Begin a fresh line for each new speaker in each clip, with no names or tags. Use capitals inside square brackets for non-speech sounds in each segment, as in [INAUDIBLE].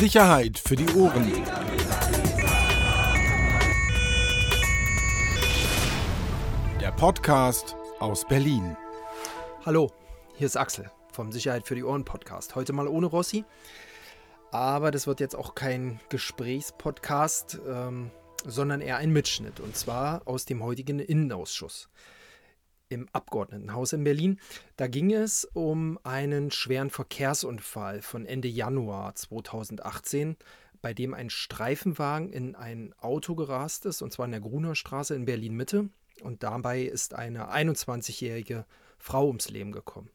Sicherheit für die Ohren. Der Podcast aus Berlin.
Hallo, hier ist Axel vom Sicherheit für die Ohren Podcast. Heute mal ohne Rossi, aber das wird jetzt auch kein Gesprächspodcast, ähm, sondern eher ein Mitschnitt und zwar aus dem heutigen Innenausschuss im Abgeordnetenhaus in Berlin. Da ging es um einen schweren Verkehrsunfall von Ende Januar 2018, bei dem ein Streifenwagen in ein Auto gerast ist, und zwar in der Gruner Straße in Berlin Mitte. Und dabei ist eine 21-jährige Frau ums Leben gekommen.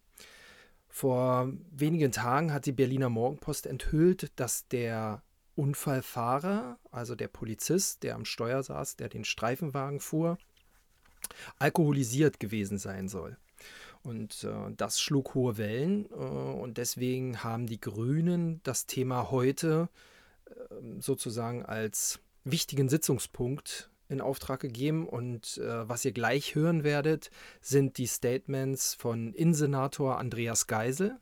Vor wenigen Tagen hat die Berliner Morgenpost enthüllt, dass der Unfallfahrer, also der Polizist, der am Steuer saß, der den Streifenwagen fuhr, alkoholisiert gewesen sein soll. Und äh, das schlug hohe Wellen äh, und deswegen haben die Grünen das Thema heute äh, sozusagen als wichtigen Sitzungspunkt in Auftrag gegeben. Und äh, was ihr gleich hören werdet, sind die Statements von Innensenator Andreas Geisel,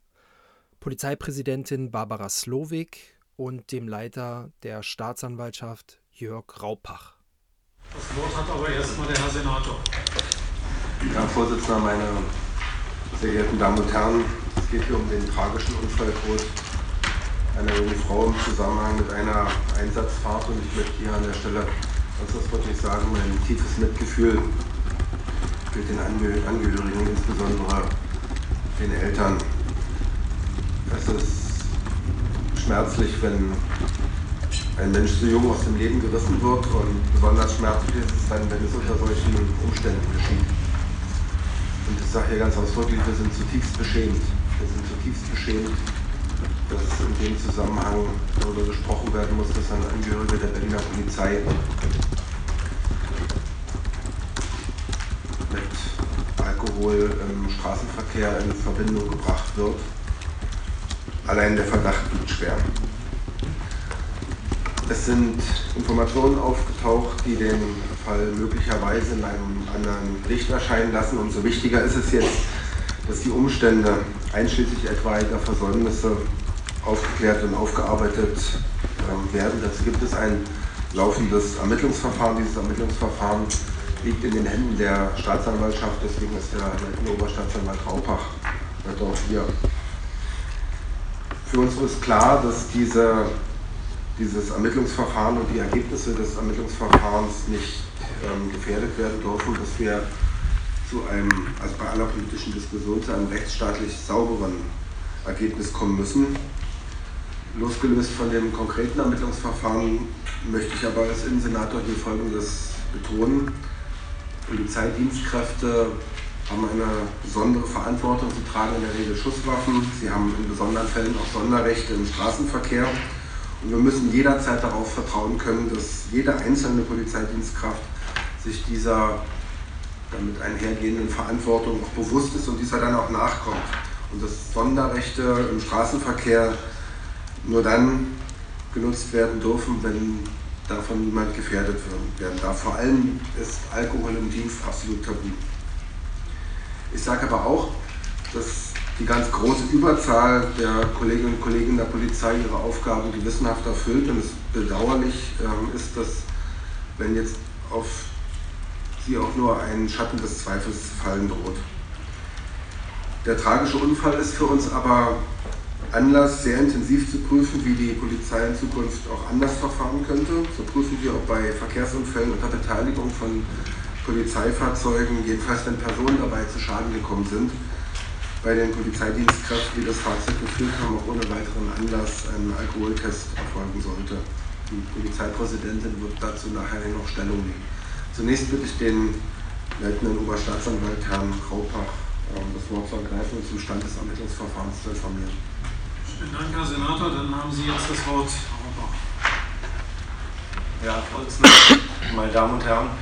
Polizeipräsidentin Barbara Slowik und dem Leiter der Staatsanwaltschaft Jörg Raupach.
Das Wort hat aber erstmal der Herr Senator.
Herr Vorsitzender, meine sehr geehrten Damen und Herren, es geht hier um den tragischen Unfalltod einer jungen Frau im Zusammenhang mit einer Einsatzfahrt und ich möchte hier an der Stelle ganz ausdrücklich sagen, mein tiefes Mitgefühl gilt den Angehörigen, insbesondere den Eltern. Es ist schmerzlich, wenn ein Mensch so jung aus dem Leben gerissen wird und besonders schmerzlich ist es dann, wenn es unter solchen Umständen geschieht. Und ich sage hier ganz ausdrücklich, wir sind zutiefst beschämt. Wir sind zutiefst beschämt, dass in dem Zusammenhang darüber gesprochen werden muss, dass ein Angehöriger der Berliner Polizei mit Alkohol im Straßenverkehr in Verbindung gebracht wird. Allein der Verdacht liegt schwer. Es sind Informationen aufgetaucht, die den Fall möglicherweise in einem anderen Licht erscheinen lassen. Umso wichtiger ist es jetzt, dass die Umstände einschließlich etwaiger Versäumnisse aufgeklärt und aufgearbeitet ähm, werden. Dazu gibt es ein laufendes Ermittlungsverfahren. Dieses Ermittlungsverfahren liegt in den Händen der Staatsanwaltschaft, deswegen ist der leitende Oberstaatsanwalt Raupach heute auch hier. Für uns ist klar, dass diese dieses Ermittlungsverfahren und die Ergebnisse des Ermittlungsverfahrens nicht ähm, gefährdet werden dürfen, dass wir zu einem, also bei aller politischen Diskussion, zu einem rechtsstaatlich sauberen Ergebnis kommen müssen. Losgelöst von dem konkreten Ermittlungsverfahren möchte ich aber als Innensenator hier Folgendes betonen. Polizeidienstkräfte haben eine besondere Verantwortung. Sie tragen in der Regel Schusswaffen. Sie haben in besonderen Fällen auch Sonderrechte im Straßenverkehr. Und wir müssen jederzeit darauf vertrauen können, dass jede einzelne Polizeidienstkraft sich dieser damit einhergehenden Verantwortung auch bewusst ist und dieser dann auch nachkommt. Und dass Sonderrechte im Straßenverkehr nur dann genutzt werden dürfen, wenn davon niemand gefährdet werden darf. Vor allem ist Alkohol im Dienst absolut tabu. Ich sage aber auch, dass die ganz große Überzahl der Kolleginnen und Kollegen der Polizei ihre Aufgaben gewissenhaft erfüllt. Und es bedauerlich ähm, ist, dass wenn jetzt auf sie auch nur ein Schatten des Zweifels fallen droht. Der tragische Unfall ist für uns aber Anlass, sehr intensiv zu prüfen, wie die Polizei in Zukunft auch anders verfahren könnte. So prüfen wir, ob bei Verkehrsunfällen unter Beteiligung von Polizeifahrzeugen, jedenfalls wenn Personen dabei zu Schaden gekommen sind, bei den Polizeidienstkräften, die das Fahrzeug geführt haben, auch ohne weiteren Anlass ein Alkoholtest erfolgen sollte. Die Polizeipräsidentin wird dazu nachher noch Stellung nehmen. Zunächst bitte ich den leitenden Oberstaatsanwalt Herrn Kraupach ähm, das Wort zu ergreifen und zum Stand des Ermittlungsverfahrens zu informieren.
Vielen Dank, Herr Senator. Dann haben Sie jetzt das Wort,
Ja, Vorsitzender, meine Damen und Herren,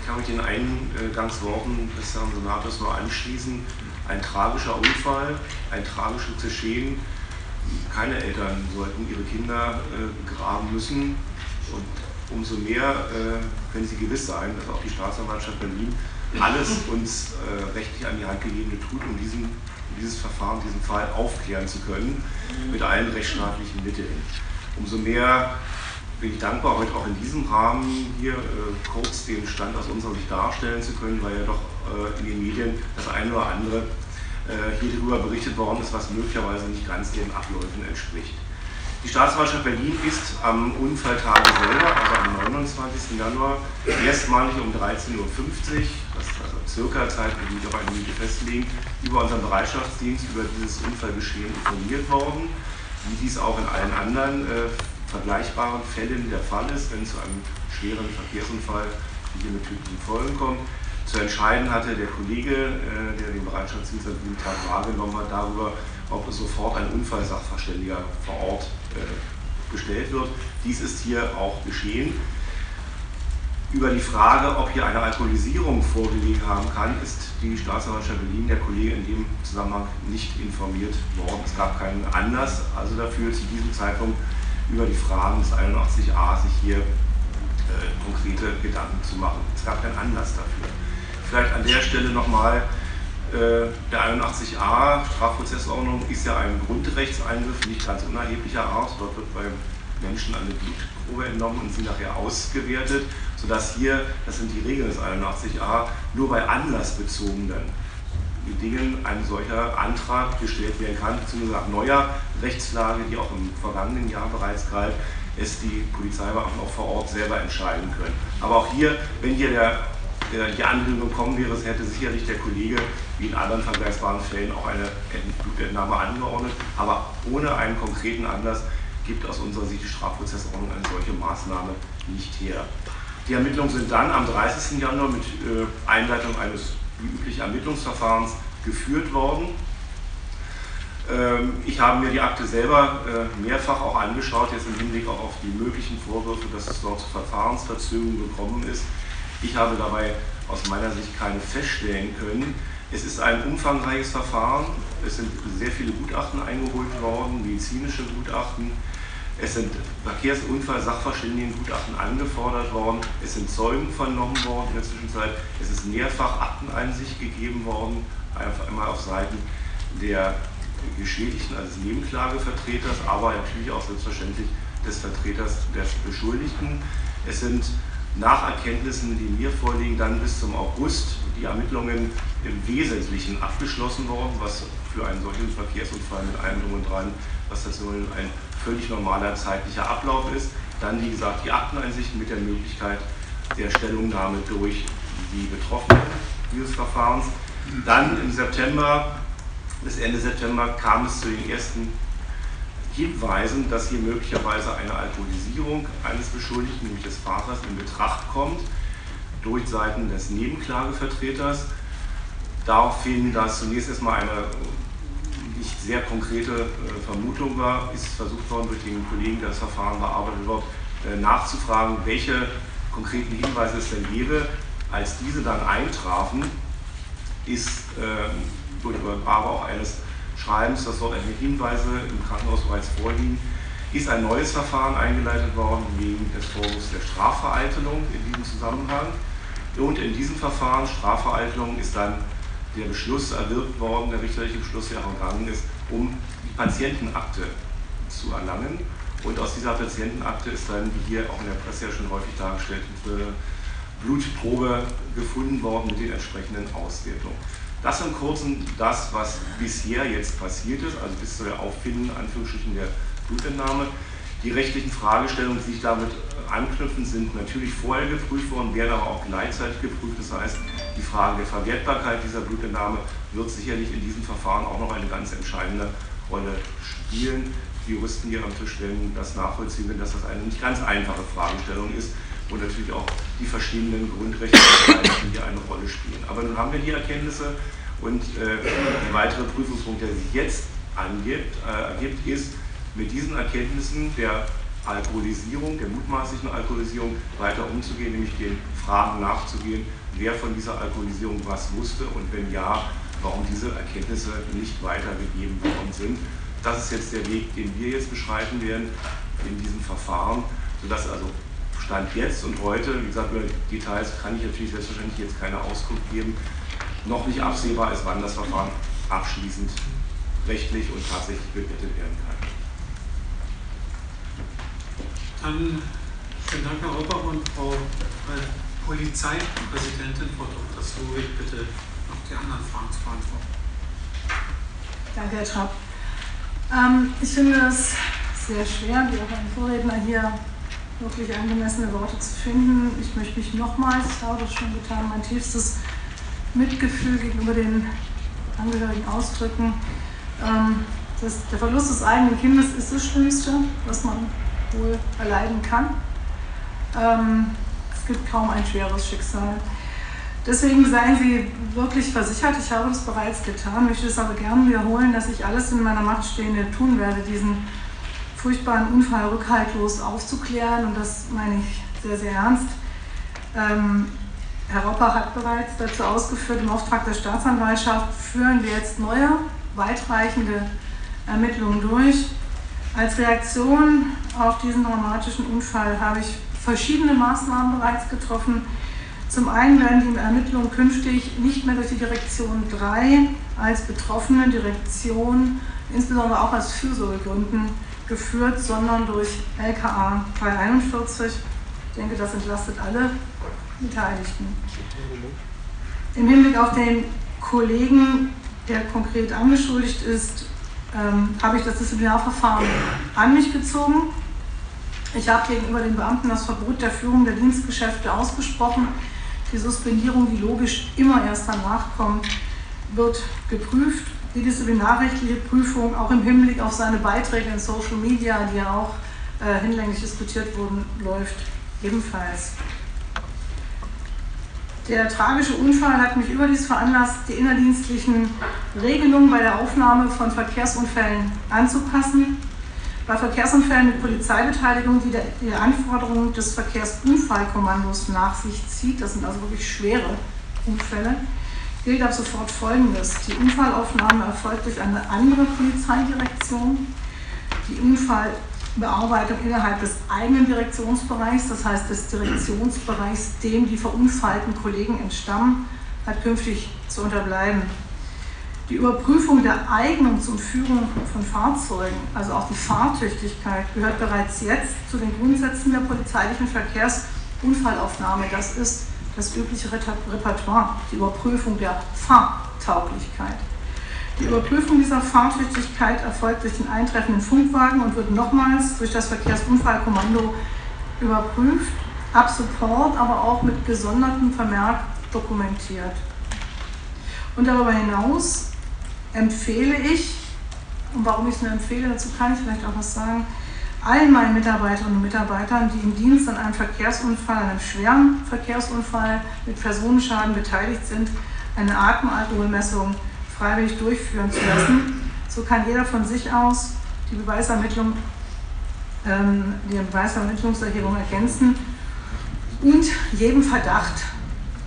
ich kann mich den Eingangsworten des Herrn Senators nur anschließen ein tragischer Unfall, ein tragisches Geschehen. Keine Eltern sollten ihre Kinder äh, graben müssen. Und umso mehr äh, können Sie gewiss sein, dass auch die Staatsanwaltschaft Berlin alles uns äh, rechtlich an die Hand gegebene tut, um diesen, dieses Verfahren, diesen Fall aufklären zu können, mit allen rechtsstaatlichen Mitteln. Umso mehr bin ich dankbar, heute auch in diesem Rahmen hier äh, kurz den Stand aus unserer Sicht darstellen zu können, weil ja doch in den Medien das eine oder andere äh, hier darüber berichtet worden ist, was möglicherweise nicht ganz den Abläufen entspricht. Die Staatsanwaltschaft Berlin ist am Unfalltage selber, also am 29. Januar, erstmalig um 13.50 Uhr, das ist also circa Zeit, die ich auf eine Minute festlegen, über unseren Bereitschaftsdienst über dieses Unfallgeschehen informiert worden, wie dies auch in allen anderen äh, vergleichbaren Fällen der Fall ist, wenn zu einem schweren Verkehrsunfall hier mit tödlichen Folgen kommt. Zu entscheiden hatte der Kollege, äh, der den Bereitschaftsdienst an diesem Tag wahrgenommen hat, darüber, ob es sofort ein Unfallsachverständiger vor Ort äh, gestellt wird. Dies ist hier auch geschehen. Über die Frage, ob hier eine Alkoholisierung vorgelegen haben kann, ist die Staatsanwaltschaft Berlin, der Kollege in dem Zusammenhang nicht informiert worden. Es gab keinen Anlass, also dafür zu diesem Zeitpunkt über die Fragen des 81a sich hier äh, konkrete Gedanken zu machen. Es gab keinen Anlass dafür. Vielleicht an der Stelle nochmal, äh, der 81a Strafprozessordnung ist ja ein Grundrechtseingriff, nicht ganz unerheblicher Art. Dort wird beim Menschen eine Blutprobe entnommen und sie nachher ausgewertet, sodass hier, das sind die Regeln des 81a, nur bei anlassbezogenen Dingen ein solcher Antrag gestellt werden kann, beziehungsweise nach neuer Rechtslage, die auch im vergangenen Jahr bereits galt, es die Polizeibeamten auch vor Ort selber entscheiden können. Aber auch hier, wenn hier der, der, die Ankündigung kommen wäre, hätte sicherlich der Kollege wie in anderen vergleichbaren Fällen auch eine Blutentnahme angeordnet, aber ohne einen konkreten Anlass gibt aus unserer Sicht die Strafprozessordnung eine solche Maßnahme nicht her. Die Ermittlungen sind dann am 30. Januar mit äh, Einleitung eines wie üblich Ermittlungsverfahrens geführt worden. Ähm, ich habe mir die Akte selber äh, mehrfach auch angeschaut, jetzt im Hinblick auch auf die möglichen Vorwürfe, dass es dort zu Verfahrensverzögerungen gekommen ist. Ich habe dabei aus meiner Sicht keine feststellen können. Es ist ein umfangreiches Verfahren. Es sind sehr viele Gutachten eingeholt worden, medizinische Gutachten. Es sind Verkehrsunfall-Sachverständigengutachten angefordert worden. Es sind Zeugen vernommen worden in der Zwischenzeit. Es ist mehrfach Akteneinsicht gegeben worden, einfach einmal auf Seiten der Geschädigten, also des Nebenklagevertreters, aber natürlich auch selbstverständlich des Vertreters des Beschuldigten. Es sind nach Erkenntnissen, die mir vorliegen, dann bis zum August die Ermittlungen im Wesentlichen abgeschlossen worden, was für einen solchen Verkehrsunfall mit allem drum und dran, was das ein völlig normaler zeitlicher Ablauf ist. Dann, wie gesagt, die Akteneinsicht mit der Möglichkeit der Stellungnahme durch die Betroffenen dieses Verfahrens. Dann im September, bis Ende September, kam es zu den ersten Hinweisen, dass hier möglicherweise eine Alkoholisierung eines Beschuldigten, nämlich des Fahrers, in Betracht kommt durch Seiten des Nebenklagevertreters. Daraufhin, da zunächst erstmal eine nicht sehr konkrete äh, Vermutung war, ist versucht worden, durch den Kollegen, der das Verfahren bearbeitet wird, äh, nachzufragen, welche konkreten Hinweise es denn gäbe. Als diese dann eintrafen, ist ähm, durch Übergabe auch eines Schreibens, dass dort Hinweise im Krankenhaus bereits vorliegen, ist ein neues Verfahren eingeleitet worden wegen des Vorwurfs der Strafvereitelung in diesem Zusammenhang. Und in diesem Verfahren, Strafvereitelung, ist dann der Beschluss erwirkt worden, der richterliche Beschluss, der ergangen ist, um die Patientenakte zu erlangen. Und aus dieser Patientenakte ist dann, wie hier auch in der Presse ja schon häufig dargestellt, Blutprobe gefunden worden mit den entsprechenden Auswertungen. Das im Kurzen das, was bisher jetzt passiert ist, also bis zu der Auffinden Anführungsstrichen der Blutentnahme. Die rechtlichen Fragestellungen, die sich damit anknüpfen, sind natürlich vorher geprüft worden, werden aber auch gleichzeitig geprüft. Das heißt, die Frage der Verwertbarkeit dieser Blutentnahme wird sicherlich in diesem Verfahren auch noch eine ganz entscheidende Rolle spielen. Die Juristen hier am Tisch werden das nachvollziehen, dass das eine nicht ganz einfache Fragestellung ist und natürlich auch die verschiedenen Grundrechte [COUGHS] hier eine Rolle spielen. Aber nun haben wir die Erkenntnisse und äh, der weitere Prüfungspunkt, der sich jetzt angibt, äh, ergibt, ist, mit diesen Erkenntnissen der Alkoholisierung, der mutmaßlichen Alkoholisierung weiter umzugehen, nämlich den Fragen nachzugehen, wer von dieser Alkoholisierung was wusste und wenn ja, warum diese Erkenntnisse nicht weitergegeben worden sind. Das ist jetzt der Weg, den wir jetzt beschreiten werden in diesem Verfahren, sodass also Stand jetzt und heute, wie gesagt, über Details kann ich natürlich selbstverständlich jetzt keine Auskunft geben, noch nicht absehbar ist, wann das Verfahren abschließend rechtlich und tatsächlich bewertet werden kann.
Dann vielen Dank, Herr Roppach und Frau Polizeipräsidentin, Frau Dr. Slowik, bitte noch die anderen Fragen zu beantworten.
Danke, Herr Trapp. Ähm, ich finde es sehr schwer, wie auch ein Vorredner hier wirklich angemessene Worte zu finden. Ich möchte mich nochmals, ich habe das schon getan, mein tiefstes Mitgefühl gegenüber den Angehörigen ausdrücken. Ähm, das, der Verlust des eigenen Kindes ist das Schlimmste, was man wohl erleiden kann. Ähm, es gibt kaum ein schweres Schicksal. Deswegen seien Sie wirklich versichert, ich habe das bereits getan, möchte es aber gerne wiederholen, dass ich alles in meiner Macht Stehende tun werde, diesen furchtbaren Unfall rückhaltlos aufzuklären und das meine ich sehr, sehr ernst. Ähm, Herr Roppach hat bereits dazu ausgeführt, im Auftrag der Staatsanwaltschaft führen wir jetzt neue, weitreichende Ermittlungen durch. Als Reaktion auf diesen dramatischen Unfall habe ich verschiedene Maßnahmen bereits getroffen. Zum einen werden die Ermittlungen künftig nicht mehr durch die Direktion 3 als betroffene Direktion, insbesondere auch aus Fürsorgegründen, geführt, sondern durch LKA 341. Ich denke, das entlastet alle Beteiligten. Im Hinblick auf den Kollegen, der konkret angeschuldigt ist, ähm, habe ich das Disziplinarverfahren an mich gezogen. Ich habe gegenüber den Beamten das Verbot der Führung der Dienstgeschäfte ausgesprochen. Die Suspendierung, die logisch immer erst danach kommt, wird geprüft. Die disziplinarrechtliche Prüfung, auch im Hinblick auf seine Beiträge in Social Media, die ja auch äh, hinlänglich diskutiert wurden, läuft ebenfalls. Der tragische Unfall hat mich überdies veranlasst, die innerdienstlichen Regelungen bei der Aufnahme von Verkehrsunfällen anzupassen. Bei Verkehrsunfällen mit Polizeibeteiligung, die die Anforderungen des Verkehrsunfallkommandos nach sich zieht, das sind also wirklich schwere Unfälle, gilt ab sofort Folgendes. Die Unfallaufnahme erfolgt durch eine andere Polizeidirektion. Die Unfall Bearbeitung innerhalb des eigenen Direktionsbereichs, das heißt des Direktionsbereichs, dem die verunfallten Kollegen entstammen, hat künftig zu unterbleiben. Die Überprüfung der Eignung zum Führen von Fahrzeugen, also auch die Fahrtüchtigkeit, gehört bereits jetzt zu den Grundsätzen der polizeilichen Verkehrsunfallaufnahme. Das ist das übliche Repertoire, die Überprüfung der Fahrtauglichkeit. Die Überprüfung dieser Fahrtüchtigkeit erfolgt durch den eintreffenden Funkwagen und wird nochmals durch das Verkehrsunfallkommando überprüft, ab Support aber auch mit gesondertem Vermerk dokumentiert. Und darüber hinaus empfehle ich, und warum ich es nur empfehle, dazu kann ich vielleicht auch was sagen, allen meinen Mitarbeiterinnen und Mitarbeitern, die im Dienst an einem Verkehrsunfall, einem schweren Verkehrsunfall mit Personenschaden beteiligt sind, eine Atemalkoholmessung freiwillig durchführen zu lassen. So kann jeder von sich aus die Beweisermittlung, ähm, die Beweisermittlungserhebung ergänzen und jedem Verdacht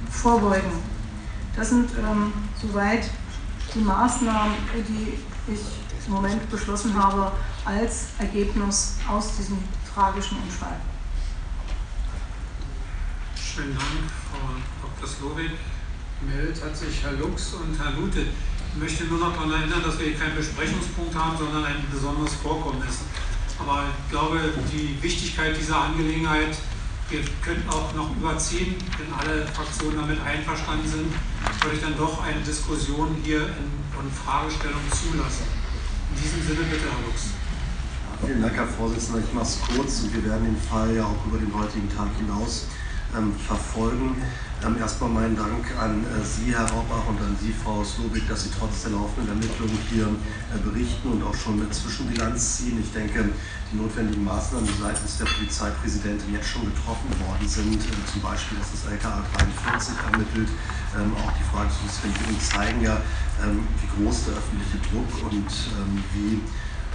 vorbeugen. Das sind ähm, soweit die Maßnahmen, die ich im Moment beschlossen habe als Ergebnis aus diesem tragischen Unfall.
Schönen Dank, Frau Dr. Slowik. Gemeldet hat sich Herr Lux und Herr Lute. Ich möchte nur noch daran erinnern, dass wir hier keinen Besprechungspunkt haben, sondern ein besonderes Vorkommnis. Aber ich glaube, die Wichtigkeit dieser Angelegenheit, wir könnten auch noch überziehen, wenn alle Fraktionen damit einverstanden sind, würde ich dann doch eine Diskussion hier und Fragestellung zulassen. In diesem Sinne bitte, Herr Lux.
Vielen Dank, Herr Vorsitzender. Ich mache es kurz und wir werden den Fall ja auch über den heutigen Tag hinaus ähm, verfolgen. Ähm, erstmal meinen Dank an äh, Sie, Herr Raubach, und an Sie, Frau Slobik, dass Sie trotz der laufenden Ermittlungen hier äh, berichten und auch schon eine Zwischenbilanz ziehen. Ich denke, die notwendigen Maßnahmen, die seitens der Polizeipräsidentin jetzt schon getroffen worden sind, äh, zum Beispiel, dass das LKA 43 ermittelt, ähm, auch die Frage zur Suspendierung zeigen ja, wie groß der öffentliche Druck und ähm, wie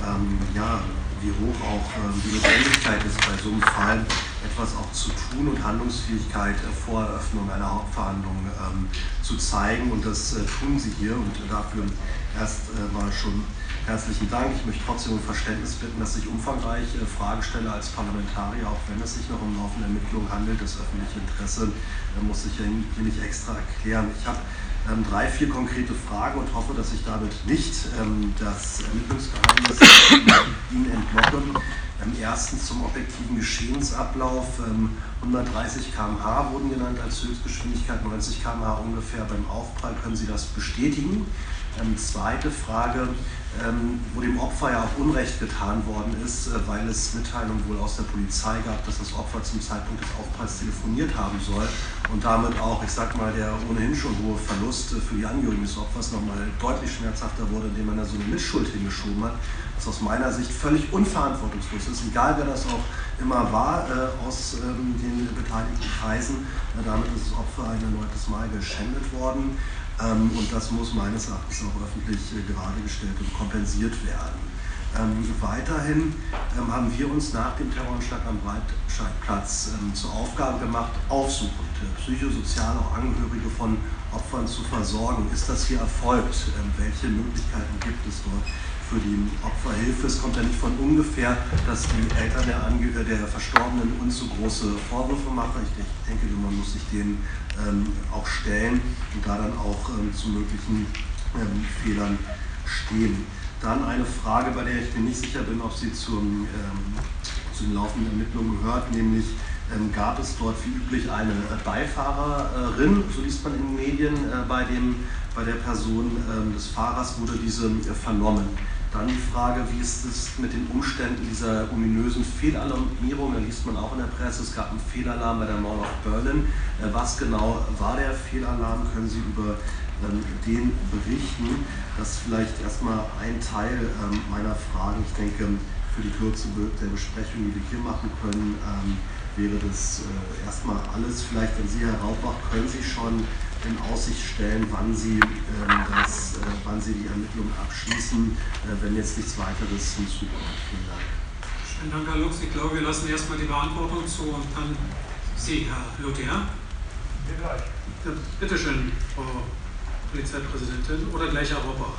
ähm, ja, wie hoch auch ähm, die Notwendigkeit ist, bei so einem Fall etwas auch zu tun und Handlungsfähigkeit äh, vor Eröffnung einer Hauptverhandlung ähm, zu zeigen. Und das äh, tun Sie hier und dafür erst äh, mal schon herzlichen Dank. Ich möchte trotzdem um Verständnis bitten, dass ich umfangreich äh, Frage stelle als Parlamentarier, auch wenn es sich noch um laufende Ermittlungen handelt. Das öffentliche Interesse äh, muss ich hier nicht extra erklären. Ich habe ähm, drei, vier konkrete Fragen und hoffe, dass ich damit nicht ähm, das Ermittlungsgeheimnis [COUGHS] Ihnen entlocke. Erstens zum objektiven Geschehensablauf. 130 km/h wurden genannt als Höchstgeschwindigkeit, 90 km/h ungefähr beim Aufprall. Können Sie das bestätigen? Ähm, zweite Frage, ähm, wo dem Opfer ja auch Unrecht getan worden ist, äh, weil es Mitteilungen wohl aus der Polizei gab, dass das Opfer zum Zeitpunkt des Aufpralls telefoniert haben soll und damit auch, ich sag mal, der ohnehin schon hohe Verlust äh, für die Angehörigen des Opfers nochmal deutlich schmerzhafter wurde, indem man da so eine Mitschuld hingeschoben hat, was aus meiner Sicht völlig unverantwortungslos ist, egal wer das auch immer war äh, aus ähm, den beteiligten Kreisen. Äh, damit ist das Opfer ein erneutes Mal geschändet worden. Ähm, und das muss meines Erachtens auch öffentlich äh, gerade gestellt und kompensiert werden. Ähm, weiterhin ähm, haben wir uns nach dem Terroranschlag am Breitscheidplatz ähm, zur Aufgabe gemacht, aufsuchend, psychosozial auch Angehörige von Opfern zu versorgen. Ist das hier erfolgt? Ähm, welche Möglichkeiten gibt es dort? Für die Opferhilfe. Es kommt ja nicht von ungefähr, dass die Eltern der, Ange der Verstorbenen uns so große Vorwürfe machen. Ich denke, man muss sich denen ähm, auch stellen und da dann auch ähm, zu möglichen ähm, Fehlern stehen. Dann eine Frage, bei der ich mir nicht sicher bin, ob sie zum, ähm, zu den laufenden Ermittlungen gehört, nämlich ähm, gab es dort wie üblich eine Beifahrerin, so liest man in den Medien, äh, bei, dem, bei der Person ähm, des Fahrers wurde diese äh, vernommen. Dann die Frage, wie ist es mit den Umständen dieser ominösen Fehlalarmierung? Da liest man auch in der Presse, es gab einen Fehlalarm bei der Mall of Berlin. Äh, was genau war der Fehlalarm? Können Sie über ähm, den berichten? Das ist vielleicht erstmal ein Teil ähm, meiner Fragen. Ich denke, für die Kürze der Besprechung, die wir hier machen können, ähm, wäre das äh, erstmal alles. Vielleicht an Sie, Herr Raubach, können Sie schon in Aussicht stellen, wann Sie, ähm, das, äh, wann Sie die Ermittlungen abschließen, äh, wenn jetzt nichts weiteres hinzukommt. Vielen Dank.
Schönen Dank, Herr Lux. Ich glaube, wir lassen erstmal die Beantwortung zu und dann Sie, Herr Lother. Ja, bitte schön, Frau Polizeipräsidentin oder gleich Herr Robbach.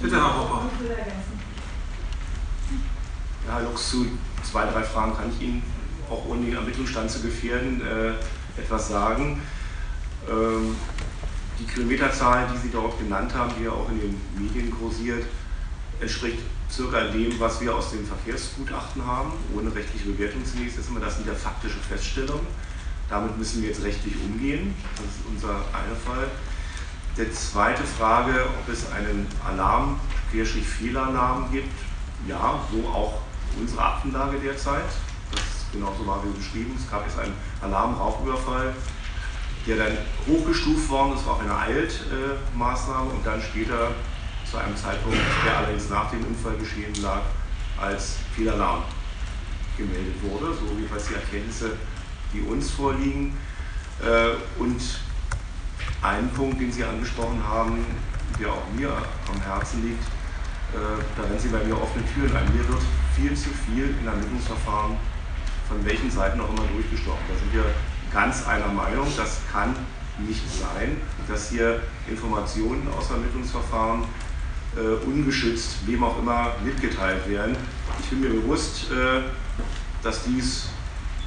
Bitte, Herr Robbach.
Ja, Herr Lux, zu zwei, drei Fragen kann ich Ihnen auch ohne den Ermittlungsstand zu gefährden äh, etwas sagen. Ähm, die Kilometerzahl, die Sie dort genannt haben, die ja auch in den Medien kursiert, entspricht circa dem, was wir aus dem Verkehrsgutachten haben, ohne rechtliche Bewertung zunächst. Das, das sind ja faktische Feststellungen. Damit müssen wir jetzt rechtlich umgehen. Das ist unser einer Fall. Die zweite Frage, ob es einen Alarm, Fehlalarm gibt. Ja, so auch unsere Aktenlage derzeit. Das ist genauso war wie beschrieben. Es gab jetzt einen Alarm-Raubüberfall der dann hochgestuft worden ist auf eine Eiltmaßnahme und dann später zu einem Zeitpunkt, der allerdings nach dem Unfall geschehen lag, als Fehlalarm gemeldet wurde, so jedenfalls die Erkenntnisse, die uns vorliegen. Äh, und ein Punkt, den Sie angesprochen haben, der auch mir am Herzen liegt, äh, da rennen Sie bei mir offene Türen ein. Mir wird viel zu viel in Ermittlungsverfahren von welchen Seiten auch immer durchgestochen. Da sind wir ganz einer Meinung. Das kann nicht sein, dass hier Informationen aus Ermittlungsverfahren äh, ungeschützt, wem auch immer, mitgeteilt werden. Ich bin mir bewusst, äh, dass dies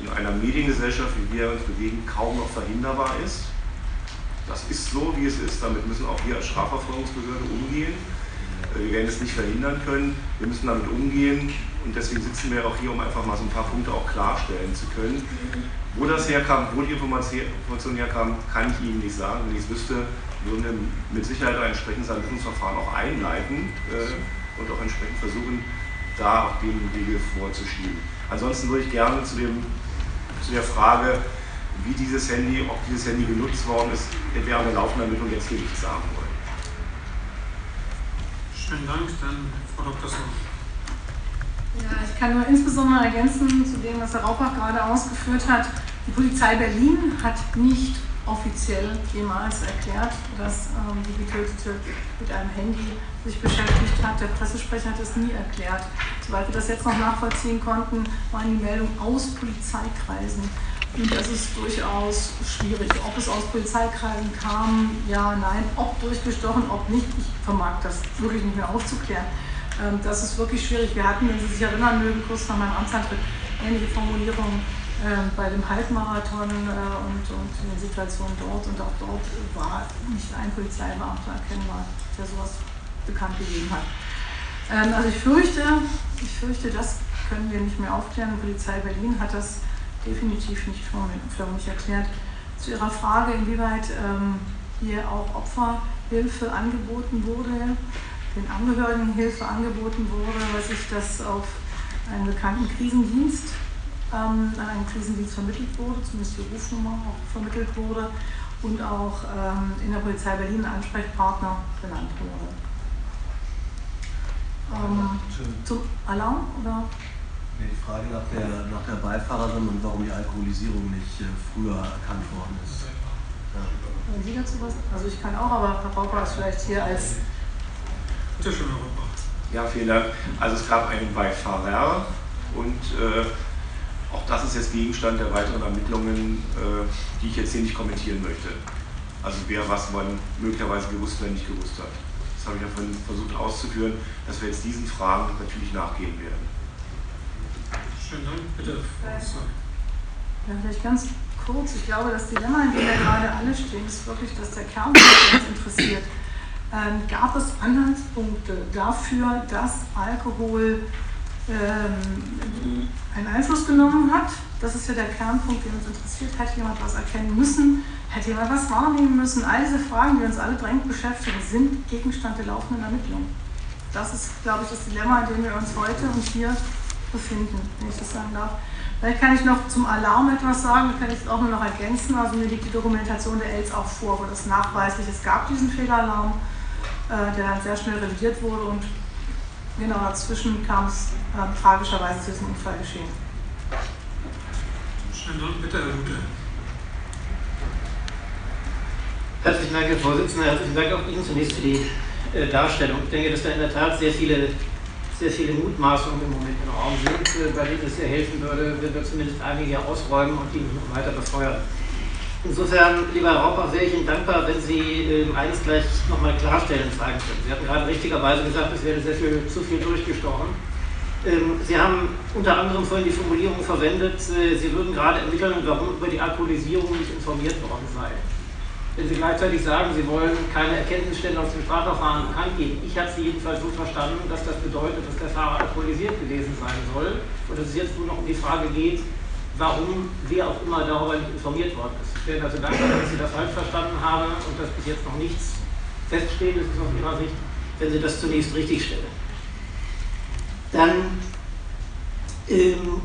in einer Mediengesellschaft, wie wir uns bewegen, kaum noch verhinderbar ist. Das ist so, wie es ist. Damit müssen auch wir als Strafverfolgungsbehörde umgehen. Äh, wir werden es nicht verhindern können. Wir müssen damit umgehen. Und deswegen sitzen wir auch hier, um einfach mal so ein paar Punkte auch klarstellen zu können. Wo das herkam, wo die Information herkam, kann ich Ihnen nicht sagen. Wenn ich es wüsste, würden wir mit Sicherheit ein entsprechendes Ermittlungsverfahren auch einleiten äh, und auch entsprechend versuchen, da auch den Wege vorzuschieben. Ansonsten würde ich gerne zu, dem, zu der Frage, wie dieses Handy, ob dieses Handy genutzt worden ist, während der laufenden Ermittlung jetzt hier nichts sagen wollen.
Schönen Dank, dann Frau Dr. Sohn.
Ja, ich kann nur insbesondere ergänzen zu dem, was Herr Raubach gerade ausgeführt hat. Die Polizei Berlin hat nicht offiziell jemals erklärt, dass ähm, die Getötete mit einem Handy sich beschäftigt hat. Der Pressesprecher hat es nie erklärt. Soweit wir das jetzt noch nachvollziehen konnten, waren die Meldungen aus Polizeikreisen. Und das ist durchaus schwierig. Ob es aus Polizeikreisen kam, ja, nein, ob durchgestochen, ob nicht, ich vermag das wirklich nicht mehr aufzuklären. Ähm, das ist wirklich schwierig. Wir hatten, wenn Sie sich erinnern mögen, kurz nach meinem Amtsantritt ähnliche Formulierungen ähm, bei dem Halbmarathon äh, und, und den Situationen dort. Und auch dort war nicht ein Polizeibeamter erkennbar, der sowas bekannt gegeben hat. Ähm, also ich fürchte, ich fürchte, das können wir nicht mehr aufklären. Die Polizei Berlin hat das definitiv nicht förmlich erklärt. Zu Ihrer Frage, inwieweit hier auch Opferhilfe angeboten wurde, den Angehörigen Hilfe angeboten wurde, weiß ich, dass auf einen bekannten Krisendienst, ähm, an einen Krisendienst vermittelt wurde, zumindest die Rufnummer auch vermittelt wurde und auch ähm, in der Polizei Berlin Ansprechpartner genannt wurde. Ähm, zum Alarm oder?
Nee, die Frage nach der, nach der Beifahrerin und warum die Alkoholisierung nicht äh, früher erkannt worden ist.
Ja. Sie dazu was? Also ich kann auch, aber Herr Rauper ist vielleicht hier als...
Bitte schön, Herr Rauper.
Ja, vielen Dank. Also es gab einen Beifahrer und äh, auch das ist jetzt Gegenstand der weiteren Ermittlungen, äh, die ich jetzt hier nicht kommentieren möchte. Also wer was man möglicherweise gewusst oder nicht gewusst hat. Das habe ich ja vorhin versucht auszuführen, dass wir jetzt diesen Fragen natürlich nachgehen werden.
Schönen Dank, bitte.
Ja, vielleicht ganz kurz. Ich glaube, das Dilemma, in dem wir gerade alle stehen, ist wirklich, dass der Kern uns interessiert. Ähm, gab es Anhaltspunkte dafür, dass Alkohol ähm, einen Einfluss genommen hat? Das ist ja der Kernpunkt, der uns interessiert. Hätte jemand was erkennen müssen? Hätte jemand was wahrnehmen müssen? All diese Fragen, die uns alle drängend beschäftigen, sind Gegenstand der laufenden Ermittlungen. Das ist, glaube ich, das Dilemma, in dem wir uns heute und hier befinden, wenn ich das sagen darf. Vielleicht kann ich noch zum Alarm etwas sagen, kann ich auch nur noch ergänzen. Also mir liegt die Dokumentation der Els auch vor, wo das nachweislich, es gab diesen Fehlalarm, äh, der dann sehr schnell revidiert wurde und genau dazwischen kam es äh, tragischerweise zu diesem Unfallgeschehen.
Schönen Dank, bitte, Herr Lute.
Herzlichen Dank, Herr Vorsitzender. Herzlichen Dank auch Ihnen zunächst für die äh, Darstellung. Ich denke, dass da in der Tat sehr viele sehr viele Mutmaßungen im Moment im Raum sind, äh, bei denen es sehr helfen würde, wenn wir zumindest einige ausräumen und die weiter befeuern. Insofern, lieber Herr Rauper, wäre ich Ihnen dankbar, wenn Sie äh, eines gleich nochmal klarstellen zeigen können. Sie hatten gerade richtigerweise gesagt, es wäre sehr viel, zu viel durchgestochen. Ähm, Sie haben unter anderem vorhin die Formulierung verwendet, äh, Sie würden gerade ermitteln, warum über die Alkoholisierung nicht informiert worden sei wenn Sie gleichzeitig sagen, Sie wollen keine Erkenntnisstände aus dem Strafverfahren bekannt geben. Ich habe Sie jedenfalls so verstanden, dass das bedeutet, dass der Fahrer alkoholisiert gewesen sein soll und dass es jetzt nur noch um die Frage geht, warum wer auch immer darüber nicht informiert worden ist. Ich wäre also dankbar, wenn Sie das falsch verstanden haben und dass bis jetzt noch nichts feststeht, ist aus Ihrer Sicht, wenn Sie das zunächst richtig stellen. Dann, ähm,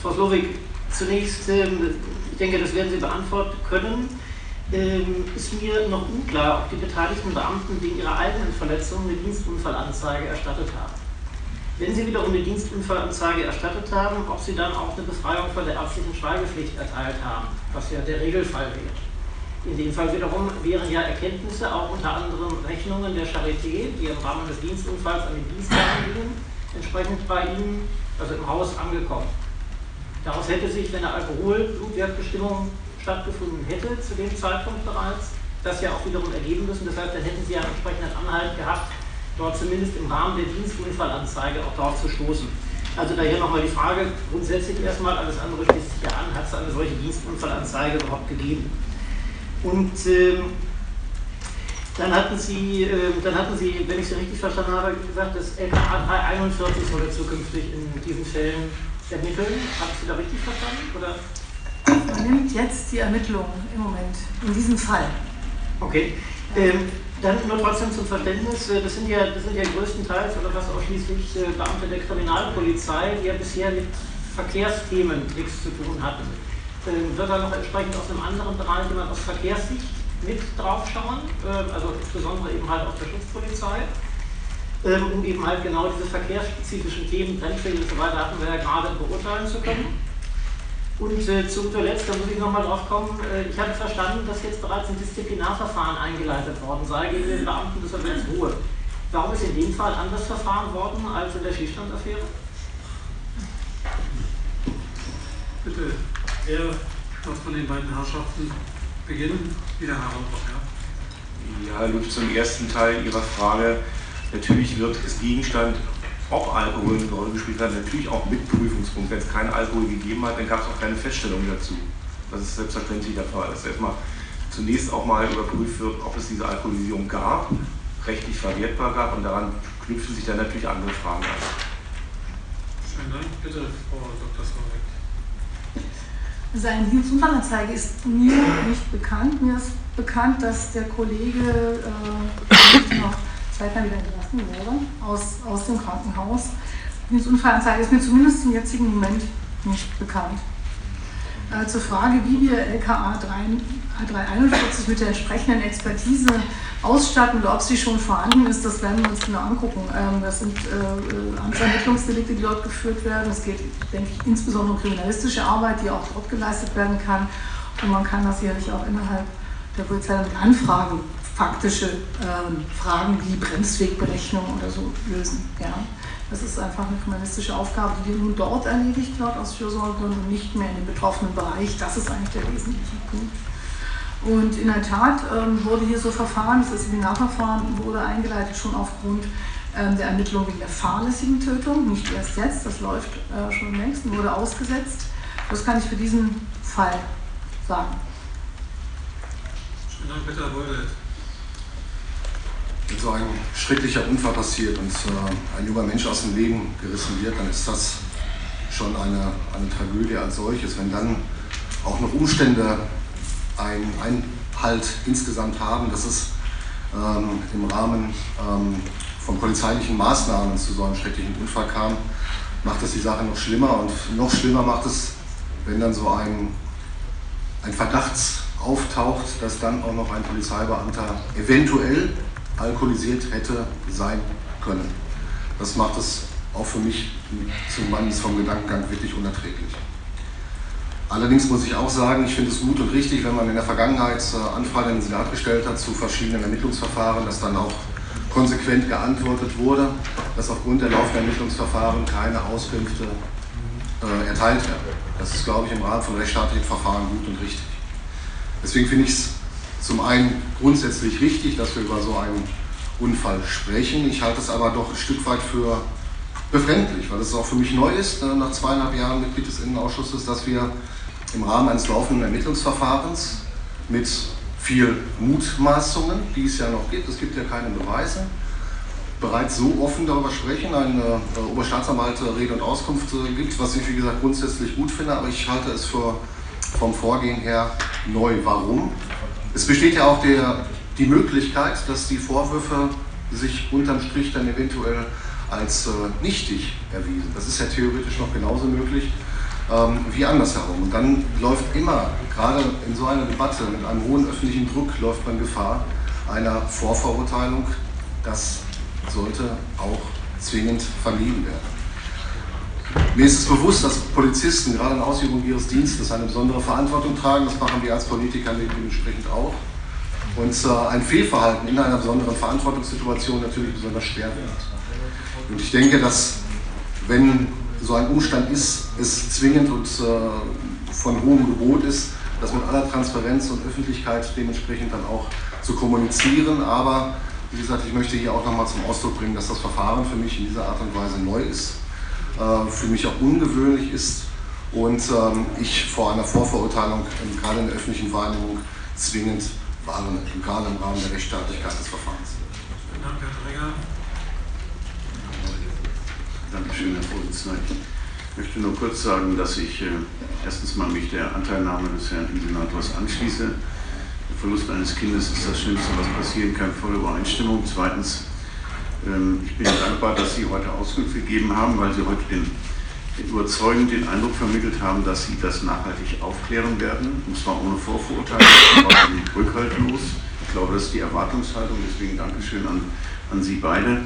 Frau Slowik, zunächst, ähm, ich denke, das werden Sie beantworten können ähm, ist mir noch unklar, ob die beteiligten Beamten wegen ihrer eigenen Verletzung eine Dienstunfallanzeige erstattet haben. Wenn sie wiederum eine Dienstunfallanzeige erstattet haben, ob sie dann auch eine Befreiung von der ärztlichen Schweigepflicht erteilt haben, was ja der Regelfall wäre. In dem Fall wiederum wären ja Erkenntnisse, auch unter anderem Rechnungen der Charité, die im Rahmen des Dienstunfalls an den Dienstwagen gingen, entsprechend bei Ihnen, also im Haus, angekommen. Daraus hätte sich, wenn eine Alkoholblutwertbestimmung stattgefunden hätte zu dem Zeitpunkt bereits, das ja auch wiederum ergeben müssen. Das heißt, dann hätten Sie ja einen entsprechenden Anhalt gehabt, dort zumindest im Rahmen der Dienstunfallanzeige auch dort zu stoßen. Also daher nochmal die Frage, grundsätzlich erstmal, alles andere schließt sich ja an, hat es eine solche Dienstunfallanzeige überhaupt gegeben? Und ähm, dann hatten Sie, äh, dann hatten Sie, wenn ich Sie richtig verstanden habe, gesagt, das LKA 341 soll zukünftig in diesen Fällen ermitteln. Habe ich Sie da richtig verstanden? Oder?
Man nimmt jetzt die Ermittlungen im Moment, in diesem Fall.
Okay. Ähm, dann nur trotzdem zum Verständnis, äh, das sind ja, das sind ja größtenteils oder fast ausschließlich äh, Beamte der Kriminalpolizei, die ja bisher mit Verkehrsthemen nichts zu tun hatten. Ähm, wird da noch entsprechend aus einem anderen Bereich jemand aus Verkehrssicht mit draufschauen, ähm, also insbesondere eben halt aus der Schutzpolizei, ähm, um eben halt genau diese verkehrsspezifischen Themen, Brennfälle und so weiter hatten wir ja gerade beurteilen zu können. Und äh, zu guter Letzt, da muss ich nochmal drauf kommen, äh, ich habe verstanden, dass jetzt bereits ein Disziplinarverfahren eingeleitet worden sei gegen den Beamten des Verbands Ruhe. Warum ist in dem Fall anders verfahren worden als in der Schießstandaffäre?
Bitte, wer darf von den beiden Herrschaften beginnen? Wieder Herr Raumbach,
ja. Ja, Herr Lutsch, zum ersten Teil Ihrer Frage. Natürlich wird es Gegenstand ob Alkohol eine Rolle gespielt hat, natürlich auch mit Prüfungspunkt. Wenn es keinen Alkohol gegeben hat, dann gab es auch keine Feststellung dazu. Das ist selbstverständlich der Fall. Dass erstmal zunächst auch mal überprüft wird, ob es diese Alkoholisierung gab, rechtlich verwertbar gab und daran knüpfen sich dann natürlich andere Fragen an.
Vielen Dank. Bitte, Frau Dr. Slowik.
Seine Dienstanzeige ist mir nicht bekannt. Mir ist bekannt, dass der Kollege äh, noch zeitnah wieder entlassen wurde aus, aus dem Krankenhaus. Dienstunfallanzeige ist mir zumindest zum jetzigen Moment nicht bekannt. Äh, zur Frage, wie wir LKA 341 mit der entsprechenden Expertise ausstatten oder ob sie schon vorhanden ist, das werden wir uns genau angucken. Ähm, das sind äh, Amtsermittlungsdelikte, die dort geführt werden. Es geht, denke ich, insbesondere um kriminalistische Arbeit, die auch dort geleistet werden kann. Und man kann das sicherlich auch innerhalb der Polizei mit Anfragen, faktische ähm, Fragen wie Bremswegberechnung oder so lösen. Ja. Das ist einfach eine kriminalistische Aufgabe, die nun dort erledigt wird aus Fürsorgegründen und nicht mehr in dem betroffenen Bereich. Das ist eigentlich der wesentliche Punkt. Und in der Tat ähm, wurde hier so verfahren, das Seminarverfahren wurde eingeleitet schon aufgrund ähm, der Ermittlung wegen der fahrlässigen Tötung, nicht erst jetzt, das läuft äh, schon längst und wurde ausgesetzt. Das kann ich für diesen Fall sagen.
Vielen Dank, Wohlwelt.
Wenn so ein schrecklicher Unfall passiert und äh, ein junger Mensch aus dem Leben gerissen wird, dann ist das schon eine, eine Tragödie als solches. Wenn dann auch noch Umstände einen Einhalt insgesamt haben, dass es ähm, im Rahmen ähm, von polizeilichen Maßnahmen zu so einem schrecklichen Unfall kam, macht das die Sache noch schlimmer und noch schlimmer macht es, wenn dann so ein, ein Verdacht auftaucht, dass dann auch noch ein Polizeibeamter eventuell alkoholisiert hätte sein können. Das macht es auch für mich zumindest vom Gedankengang wirklich unerträglich. Allerdings muss ich auch sagen, ich finde es gut und richtig, wenn man in der Vergangenheit äh, Anfragen in den Senat gestellt hat zu verschiedenen Ermittlungsverfahren, dass dann auch konsequent geantwortet wurde, dass aufgrund der laufenden Ermittlungsverfahren keine Auskünfte äh, erteilt werden. Das ist, glaube ich, im Rahmen von rechtsstaatlichen Verfahren gut und richtig. Deswegen finde ich es zum einen grundsätzlich richtig, dass wir über so einen Unfall sprechen. Ich halte es aber doch ein Stück weit für befremdlich, weil es auch für mich neu ist, äh, nach zweieinhalb Jahren Mitglied des Innenausschusses, dass wir im Rahmen eines laufenden Ermittlungsverfahrens mit viel Mutmaßungen, die es ja noch gibt, es gibt ja keine Beweise, bereits so offen darüber sprechen, ein äh, Oberstaatsanwalt Rede und Auskunft äh, gibt, was ich wie gesagt grundsätzlich gut finde, aber ich halte es für, vom Vorgehen her neu. Warum? Es besteht ja auch der, die Möglichkeit, dass die Vorwürfe sich unterm Strich dann eventuell als äh, nichtig erwiesen. Das ist ja theoretisch noch genauso möglich ähm, wie andersherum. Und dann läuft immer, gerade in so einer Debatte mit einem hohen öffentlichen Druck, läuft man Gefahr einer Vorverurteilung. Das sollte auch zwingend vermieden werden. Mir ist es bewusst, dass Polizisten gerade in Ausübung ihres Dienstes eine besondere Verantwortung tragen. Das machen wir als Politiker dementsprechend auch. Und äh, ein Fehlverhalten in einer besonderen Verantwortungssituation natürlich besonders schwer wird. Und ich denke, dass wenn so ein Umstand ist, es zwingend und äh, von hohem Gebot ist, das mit aller Transparenz und Öffentlichkeit dementsprechend dann auch zu kommunizieren. Aber wie gesagt, ich möchte hier auch nochmal zum Ausdruck bringen, dass das Verfahren für mich in dieser Art und Weise neu ist, für mich auch ungewöhnlich ist und ähm, ich vor einer Vorverurteilung ähm, gerade in der öffentlichen Wahrnehmung zwingend warne, gerade im Rahmen der Rechtsstaatlichkeit des Verfahrens.
Vielen Dank, Herr Träger.
Dankeschön, Herr Vorsitzender. Ich möchte nur kurz sagen, dass ich äh, erstens mal mich der Anteilnahme des Herrn Senators anschließe. Der Verlust eines Kindes ist das Schlimmste, was passieren kann, volle Übereinstimmung. Zweitens, ähm, ich bin dankbar, dass Sie heute Auskunft gegeben haben, weil Sie heute den, den überzeugend den Eindruck vermittelt haben, dass Sie das nachhaltig aufklären werden, und zwar ohne Vorverurteilung, aber rückhaltlos. Ich glaube, das ist die Erwartungshaltung, deswegen Dankeschön an, an Sie beide.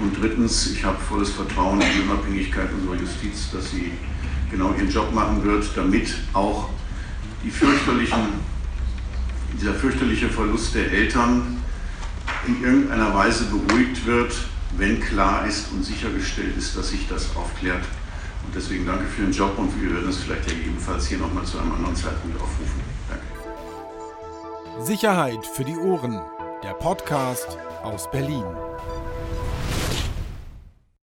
Und drittens, ich habe volles Vertrauen in die Unabhängigkeit unserer Justiz, dass sie genau ihren Job machen wird, damit auch die fürchterlichen, dieser fürchterliche Verlust der Eltern in irgendeiner Weise beruhigt wird, wenn klar ist und sichergestellt ist, dass sich das aufklärt. Und deswegen danke für den Job und wir werden es vielleicht ja gegebenenfalls hier nochmal zu einem anderen Zeitpunkt aufrufen. Danke.
Sicherheit für die Ohren. Der Podcast aus Berlin.